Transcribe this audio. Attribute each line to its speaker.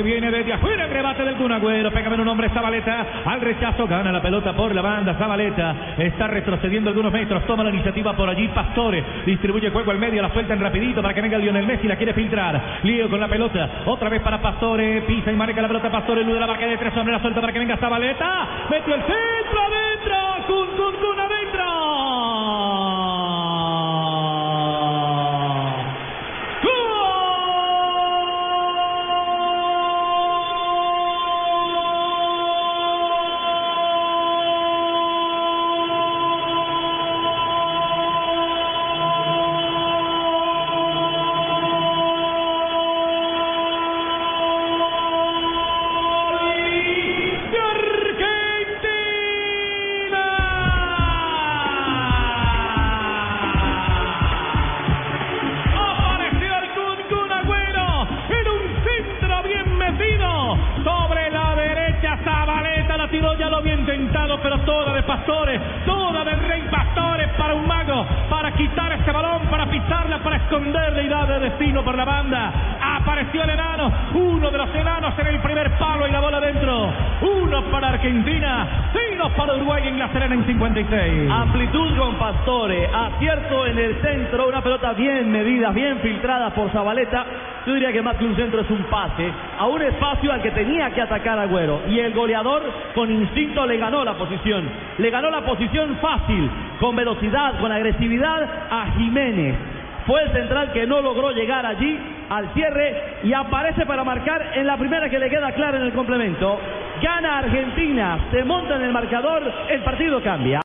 Speaker 1: Viene desde afuera el rebate del Kun Agüero. Pégame un hombre Zabaleta. Al rechazo gana la pelota por la banda. Zabaleta está retrocediendo algunos metros. Toma la iniciativa por allí. Pastore distribuye juego al medio. La suelta en rapidito para que venga Lionel Messi. La quiere filtrar. Lío con la pelota. Otra vez para Pastore. Pisa y marca la pelota. Pastore. Lude la marca de tres hombres. La suelta para que venga Zabaleta. Metió el centro tiró, ya lo había intentado, pero toda de Pastores, toda de Rey Pastores para un mago, para quitar ese balón, para pisarla, para esconderle y darle destino por la banda. Apareció el enano, uno de los enanos en el primer palo y la bola dentro. Uno para Argentina, cero para Uruguay en la Serena en 56.
Speaker 2: Amplitud con Pastore, acierto en el centro, una pelota bien medida, bien filtrada por Zabaleta. Yo diría que más que un centro es un pase a un espacio al que tenía que atacar Agüero. Y el goleador con instinto le ganó la posición. Le ganó la posición fácil, con velocidad, con agresividad a Jiménez. Fue el central que no logró llegar allí al cierre y aparece para marcar en la primera que le queda clara en el complemento. Gana Argentina, se monta en el marcador, el partido cambia.